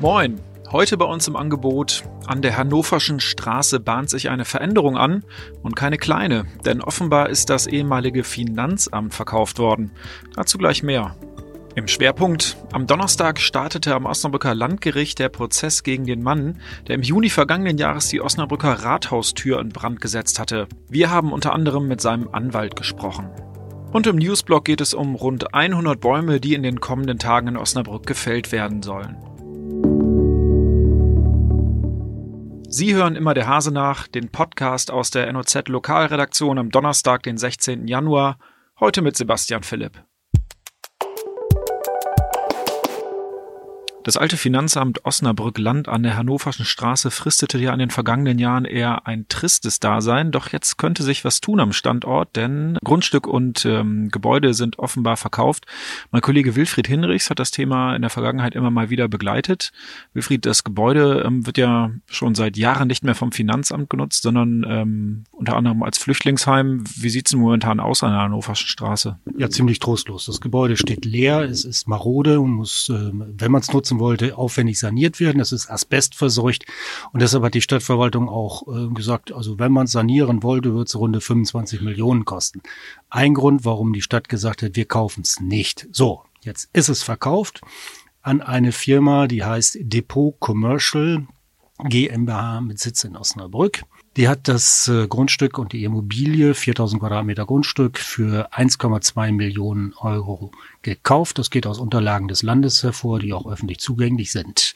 Moin! Heute bei uns im Angebot. An der Hannoverschen Straße bahnt sich eine Veränderung an und keine kleine, denn offenbar ist das ehemalige Finanzamt verkauft worden. Dazu gleich mehr. Im Schwerpunkt. Am Donnerstag startete am Osnabrücker Landgericht der Prozess gegen den Mann, der im Juni vergangenen Jahres die Osnabrücker Rathaustür in Brand gesetzt hatte. Wir haben unter anderem mit seinem Anwalt gesprochen. Und im Newsblog geht es um rund 100 Bäume, die in den kommenden Tagen in Osnabrück gefällt werden sollen. Sie hören immer der Hase nach, den Podcast aus der NOZ Lokalredaktion am Donnerstag, den 16. Januar, heute mit Sebastian Philipp. Das alte Finanzamt Osnabrück-Land an der Hannoverschen Straße fristete ja in den vergangenen Jahren eher ein tristes Dasein, doch jetzt könnte sich was tun am Standort, denn Grundstück und ähm, Gebäude sind offenbar verkauft. Mein Kollege Wilfried Hinrichs hat das Thema in der Vergangenheit immer mal wieder begleitet. Wilfried, das Gebäude ähm, wird ja schon seit Jahren nicht mehr vom Finanzamt genutzt, sondern ähm, unter anderem als Flüchtlingsheim. Wie sieht's denn momentan aus an der Hannoverschen Straße? Ja, ziemlich trostlos. Das Gebäude steht leer, es ist marode und muss, äh, wenn man es nutzt, nutzen wollte, aufwendig saniert werden. Das ist asbestverseucht. Und deshalb hat die Stadtverwaltung auch äh, gesagt, also wenn man sanieren wollte, wird es runde 25 Millionen kosten. Ein Grund, warum die Stadt gesagt hat, wir kaufen es nicht. So, jetzt ist es verkauft an eine Firma, die heißt Depot Commercial GmbH mit Sitz in Osnabrück. Die hat das äh, Grundstück und die Immobilie, 4000 Quadratmeter Grundstück, für 1,2 Millionen Euro gekauft. Das geht aus Unterlagen des Landes hervor, die auch öffentlich zugänglich sind.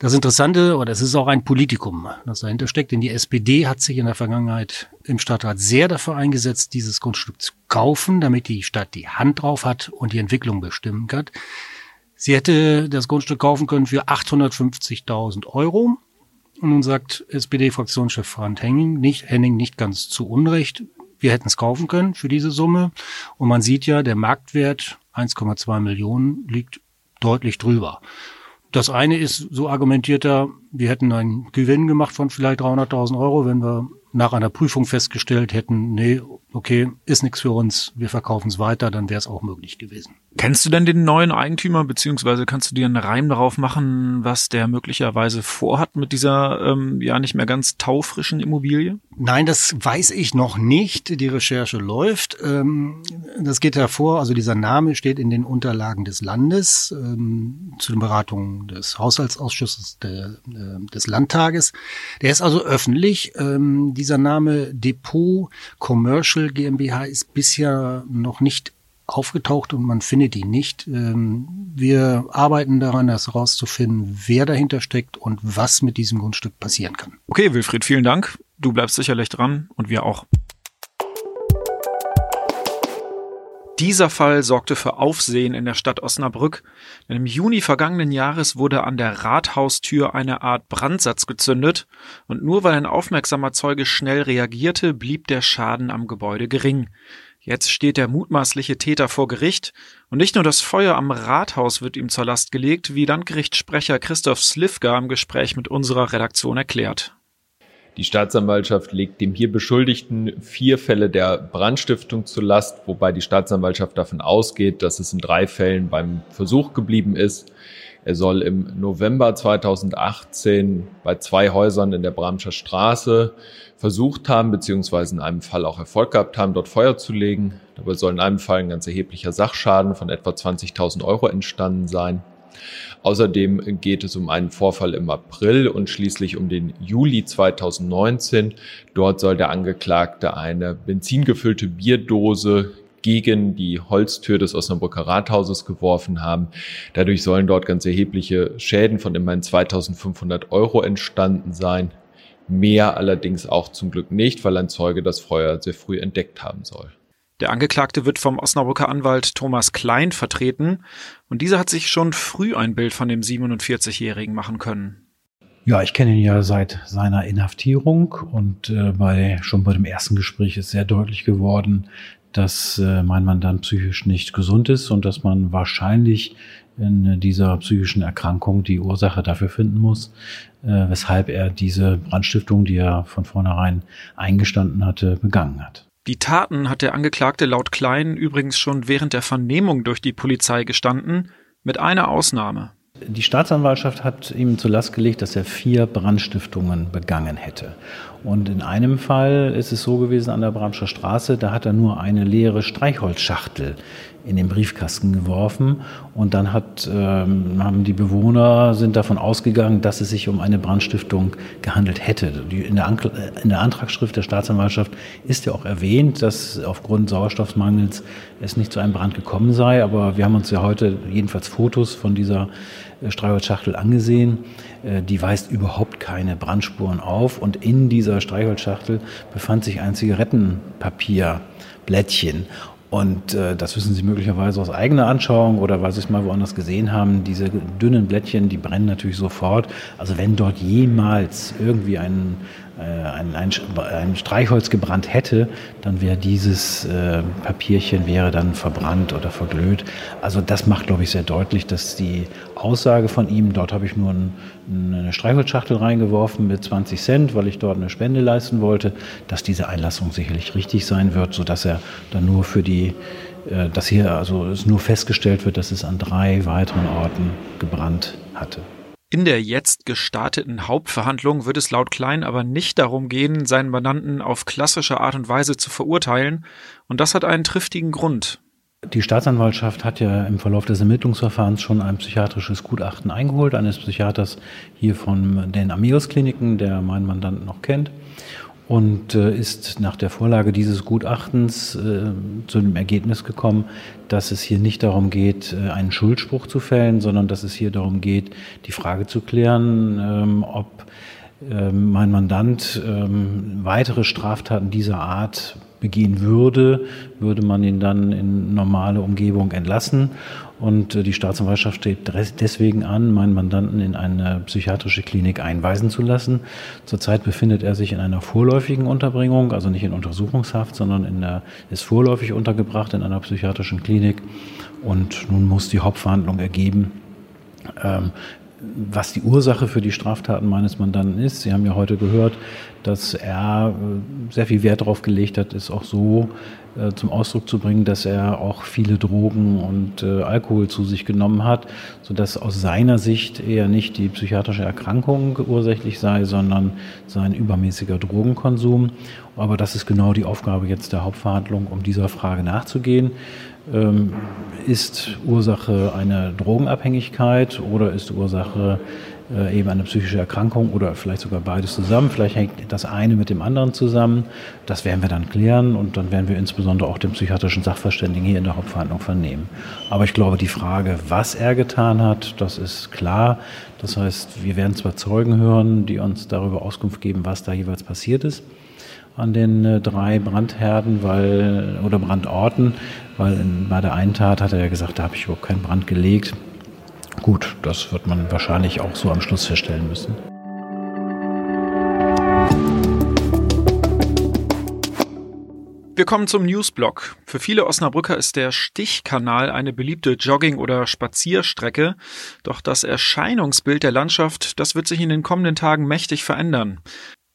Das Interessante, oder es ist auch ein Politikum, das dahinter steckt, denn die SPD hat sich in der Vergangenheit im Stadtrat sehr dafür eingesetzt, dieses Grundstück zu kaufen, damit die Stadt die Hand drauf hat und die Entwicklung bestimmen kann. Sie hätte das Grundstück kaufen können für 850.000 Euro. Und nun sagt SPD-Fraktionschef Frank Henning nicht, Henning nicht ganz zu Unrecht, wir hätten es kaufen können für diese Summe. Und man sieht ja, der Marktwert 1,2 Millionen liegt deutlich drüber. Das eine ist, so argumentiert er, wir hätten einen Gewinn gemacht von vielleicht 300.000 Euro, wenn wir nach einer Prüfung festgestellt hätten, nee, okay, ist nichts für uns, wir verkaufen es weiter, dann wäre es auch möglich gewesen. Kennst du denn den neuen Eigentümer, beziehungsweise kannst du dir einen Reim darauf machen, was der möglicherweise vorhat mit dieser ähm, ja nicht mehr ganz taufrischen Immobilie? Nein, das weiß ich noch nicht. Die Recherche läuft. Ähm, das geht hervor, also dieser Name steht in den Unterlagen des Landes ähm, zu den Beratungen des Haushaltsausschusses der, äh, des Landtages. Der ist also öffentlich. Ähm, dieser Name Depot Commercial GmbH ist bisher noch nicht aufgetaucht und man findet ihn nicht. Ähm, wir arbeiten daran, das herauszufinden, wer dahinter steckt und was mit diesem Grundstück passieren kann. Okay, Wilfried, vielen Dank. Du bleibst sicherlich dran und wir auch. Dieser Fall sorgte für Aufsehen in der Stadt Osnabrück, denn im Juni vergangenen Jahres wurde an der Rathaustür eine Art Brandsatz gezündet, und nur weil ein aufmerksamer Zeuge schnell reagierte, blieb der Schaden am Gebäude gering. Jetzt steht der mutmaßliche Täter vor Gericht und nicht nur das Feuer am Rathaus wird ihm zur Last gelegt, wie Landgerichtssprecher Christoph Slivka im Gespräch mit unserer Redaktion erklärt. Die Staatsanwaltschaft legt dem hier Beschuldigten vier Fälle der Brandstiftung zur Last, wobei die Staatsanwaltschaft davon ausgeht, dass es in drei Fällen beim Versuch geblieben ist. Er soll im November 2018 bei zwei Häusern in der Bramscher Straße versucht haben, beziehungsweise in einem Fall auch Erfolg gehabt haben, dort Feuer zu legen. Dabei soll in einem Fall ein ganz erheblicher Sachschaden von etwa 20.000 Euro entstanden sein. Außerdem geht es um einen Vorfall im April und schließlich um den Juli 2019. Dort soll der Angeklagte eine benzingefüllte Bierdose gegen die Holztür des Osnabrücker Rathauses geworfen haben. Dadurch sollen dort ganz erhebliche Schäden von immerhin 2500 Euro entstanden sein. Mehr allerdings auch zum Glück nicht, weil ein Zeuge das Feuer sehr früh entdeckt haben soll. Der Angeklagte wird vom Osnabrücker Anwalt Thomas Klein vertreten und dieser hat sich schon früh ein Bild von dem 47-Jährigen machen können. Ja, ich kenne ihn ja seit seiner Inhaftierung und äh, bei, schon bei dem ersten Gespräch ist sehr deutlich geworden, dass äh, mein Mandant psychisch nicht gesund ist und dass man wahrscheinlich in dieser psychischen Erkrankung die Ursache dafür finden muss, äh, weshalb er diese Brandstiftung, die er von vornherein eingestanden hatte, begangen hat. Die Taten hat der Angeklagte laut Klein übrigens schon während der Vernehmung durch die Polizei gestanden, mit einer Ausnahme. Die Staatsanwaltschaft hat ihm zur Last gelegt, dass er vier Brandstiftungen begangen hätte. Und in einem Fall ist es so gewesen an der Bramscher Straße, da hat er nur eine leere Streichholzschachtel in den Briefkasten geworfen und dann hat, ähm, haben die Bewohner sind davon ausgegangen, dass es sich um eine Brandstiftung gehandelt hätte. In, der in der Antragsschrift der Staatsanwaltschaft ist ja auch erwähnt, dass aufgrund Sauerstoffmangels es nicht zu einem Brand gekommen sei, aber wir haben uns ja heute jedenfalls Fotos von dieser äh, Streichholzschachtel angesehen. Äh, die weist überhaupt keine Brandspuren auf und in dieser Streichholzschachtel befand sich ein Zigarettenpapierblättchen. Und äh, das wissen Sie möglicherweise aus eigener Anschauung oder weil Sie es mal woanders gesehen haben. Diese dünnen Blättchen, die brennen natürlich sofort. Also wenn dort jemals irgendwie ein, äh, ein, ein, ein Streichholz gebrannt hätte, dann wäre dieses äh, Papierchen wäre dann verbrannt oder verglüht. Also das macht, glaube ich, sehr deutlich, dass die Aussage von ihm, dort habe ich nur ein, eine Streichholzschachtel reingeworfen mit 20 Cent, weil ich dort eine Spende leisten wollte, dass diese Einlassung sicherlich richtig sein wird, sodass er dann nur für die äh, dass hier also es nur festgestellt wird, dass es an drei weiteren Orten gebrannt hatte. In der jetzt gestarteten Hauptverhandlung wird es laut Klein aber nicht darum gehen, seinen Mandanten auf klassische Art und Weise zu verurteilen, und das hat einen triftigen Grund. Die Staatsanwaltschaft hat ja im Verlauf des Ermittlungsverfahrens schon ein psychiatrisches Gutachten eingeholt, eines Psychiaters hier von den Amios Kliniken, der meinen Mandanten noch kennt und äh, ist nach der Vorlage dieses Gutachtens äh, zu dem Ergebnis gekommen, dass es hier nicht darum geht, äh, einen Schuldspruch zu fällen, sondern dass es hier darum geht, die Frage zu klären, ähm, ob ähm, mein Mandant ähm, weitere Straftaten dieser Art begehen würde, würde man ihn dann in normale Umgebung entlassen. Und äh, die Staatsanwaltschaft strebt deswegen an, meinen Mandanten in eine psychiatrische Klinik einweisen zu lassen. Zurzeit befindet er sich in einer vorläufigen Unterbringung, also nicht in Untersuchungshaft, sondern in der, ist vorläufig untergebracht in einer psychiatrischen Klinik. Und nun muss die Hauptverhandlung ergeben, ähm, was die Ursache für die Straftaten meines Mandanten ist. Sie haben ja heute gehört, dass er äh, sehr viel Wert darauf gelegt hat, es auch so äh, zum Ausdruck zu bringen, dass er auch viele Drogen und äh, Alkohol zu sich genommen hat, sodass aus seiner Sicht eher nicht die psychiatrische Erkrankung ursächlich sei, sondern sein übermäßiger Drogenkonsum. Aber das ist genau die Aufgabe jetzt der Hauptverhandlung, um dieser Frage nachzugehen. Ähm, ist Ursache eine Drogenabhängigkeit oder ist Ursache äh, eben eine psychische Erkrankung oder vielleicht sogar beides zusammen. Vielleicht hängt das eine mit dem anderen zusammen. Das werden wir dann klären und dann werden wir insbesondere auch den psychiatrischen Sachverständigen hier in der Hauptverhandlung vernehmen. Aber ich glaube, die Frage, was er getan hat, das ist klar. Das heißt, wir werden zwar Zeugen hören, die uns darüber Auskunft geben, was da jeweils passiert ist an den äh, drei Brandherden weil, oder Brandorten, weil in, bei der einen Tat hat er ja gesagt, da habe ich überhaupt keinen Brand gelegt. Gut, das wird man wahrscheinlich auch so am Schluss feststellen müssen. Wir kommen zum Newsblock. Für viele Osnabrücker ist der Stichkanal eine beliebte Jogging- oder Spazierstrecke. Doch das Erscheinungsbild der Landschaft, das wird sich in den kommenden Tagen mächtig verändern.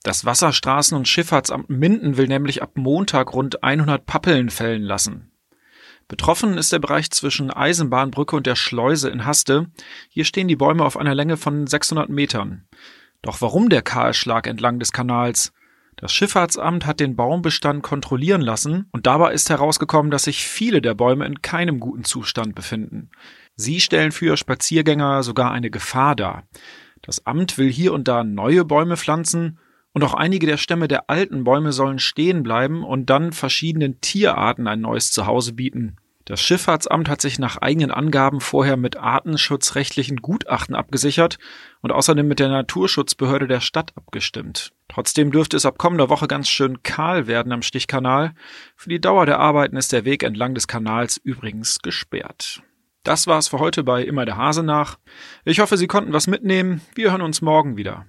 Das Wasserstraßen- und Schifffahrtsamt Minden will nämlich ab Montag rund 100 Pappeln fällen lassen. Betroffen ist der Bereich zwischen Eisenbahnbrücke und der Schleuse in Haste. Hier stehen die Bäume auf einer Länge von 600 Metern. Doch warum der Kahlschlag entlang des Kanals? Das Schifffahrtsamt hat den Baumbestand kontrollieren lassen und dabei ist herausgekommen, dass sich viele der Bäume in keinem guten Zustand befinden. Sie stellen für Spaziergänger sogar eine Gefahr dar. Das Amt will hier und da neue Bäume pflanzen und auch einige der Stämme der alten Bäume sollen stehen bleiben und dann verschiedenen Tierarten ein neues Zuhause bieten. Das Schifffahrtsamt hat sich nach eigenen Angaben vorher mit artenschutzrechtlichen Gutachten abgesichert und außerdem mit der Naturschutzbehörde der Stadt abgestimmt. Trotzdem dürfte es ab kommender Woche ganz schön kahl werden am Stichkanal. Für die Dauer der Arbeiten ist der Weg entlang des Kanals übrigens gesperrt. Das war's für heute bei Immer der Hase nach. Ich hoffe, Sie konnten was mitnehmen. Wir hören uns morgen wieder.